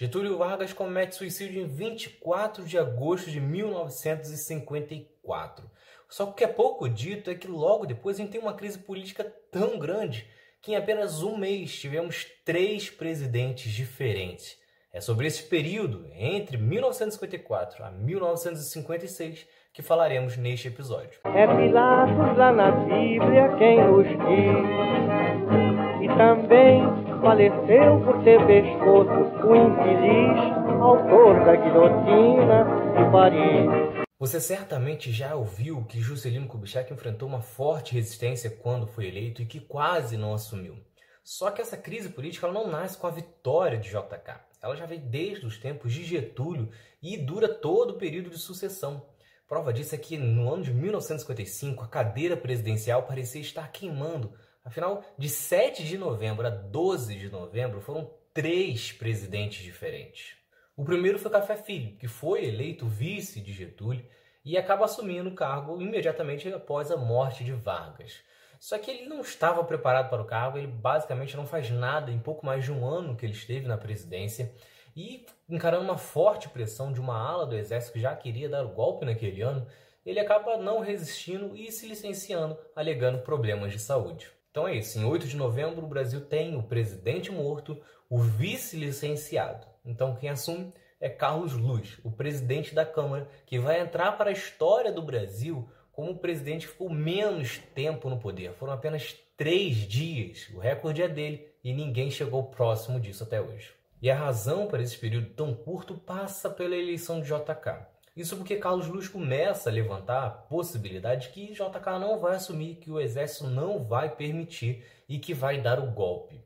Getúlio Vargas comete suicídio em 24 de agosto de 1954. Só que o que é pouco dito é que logo depois a gente tem uma crise política tão grande que em apenas um mês tivemos três presidentes diferentes. É sobre esse período, entre 1954 a 1956, que falaremos neste episódio. É Pilatos lá na Bíblia quem nos diz, e também faleceu por ter pescoço o infeliz autor da guilhotina de Paris. Você certamente já ouviu que Juscelino Kubitschek enfrentou uma forte resistência quando foi eleito e que quase não assumiu. Só que essa crise política não nasce com a vitória de JK. Ela já vem desde os tempos de Getúlio e dura todo o período de sucessão. Prova disso é que no ano de 1955 a cadeira presidencial parecia estar queimando Afinal, de 7 de novembro a 12 de novembro foram três presidentes diferentes. O primeiro foi Café Filho, que foi eleito vice de Getúlio e acaba assumindo o cargo imediatamente após a morte de Vargas. Só que ele não estava preparado para o cargo, ele basicamente não faz nada em pouco mais de um ano que ele esteve na presidência e encarando uma forte pressão de uma ala do exército que já queria dar o golpe naquele ano, ele acaba não resistindo e se licenciando, alegando problemas de saúde. Então é isso. Em 8 de novembro, o Brasil tem o presidente morto, o vice licenciado. Então quem assume é Carlos Luz, o presidente da Câmara, que vai entrar para a história do Brasil como o presidente que ficou menos tempo no poder. Foram apenas três dias. O recorde é dele e ninguém chegou próximo disso até hoje. E a razão para esse período tão curto passa pela eleição de JK. Isso porque Carlos Luz começa a levantar a possibilidade que JK não vai assumir, que o exército não vai permitir e que vai dar o golpe.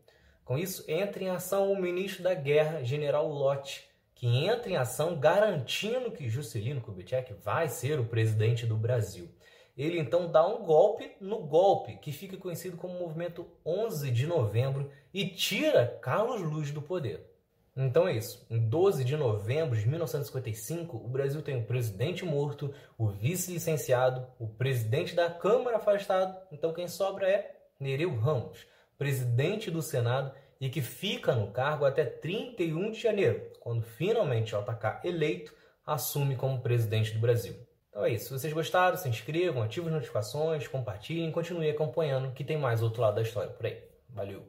Com isso, entra em ação o ministro da Guerra, General Lott, que entra em ação garantindo que Juscelino Kubitschek vai ser o presidente do Brasil. Ele então dá um golpe no golpe, que fica conhecido como Movimento 11 de Novembro, e tira Carlos Luz do poder. Então é isso. Em 12 de novembro de 1955, o Brasil tem o presidente morto, o vice-licenciado, o presidente da Câmara afastado. Então quem sobra é Nereu Ramos, presidente do Senado e que fica no cargo até 31 de janeiro, quando finalmente o JK eleito assume como presidente do Brasil. Então é isso. Se vocês gostaram, se inscrevam, ativem as notificações, compartilhem continuem acompanhando que tem mais outro lado da história por aí. Valeu!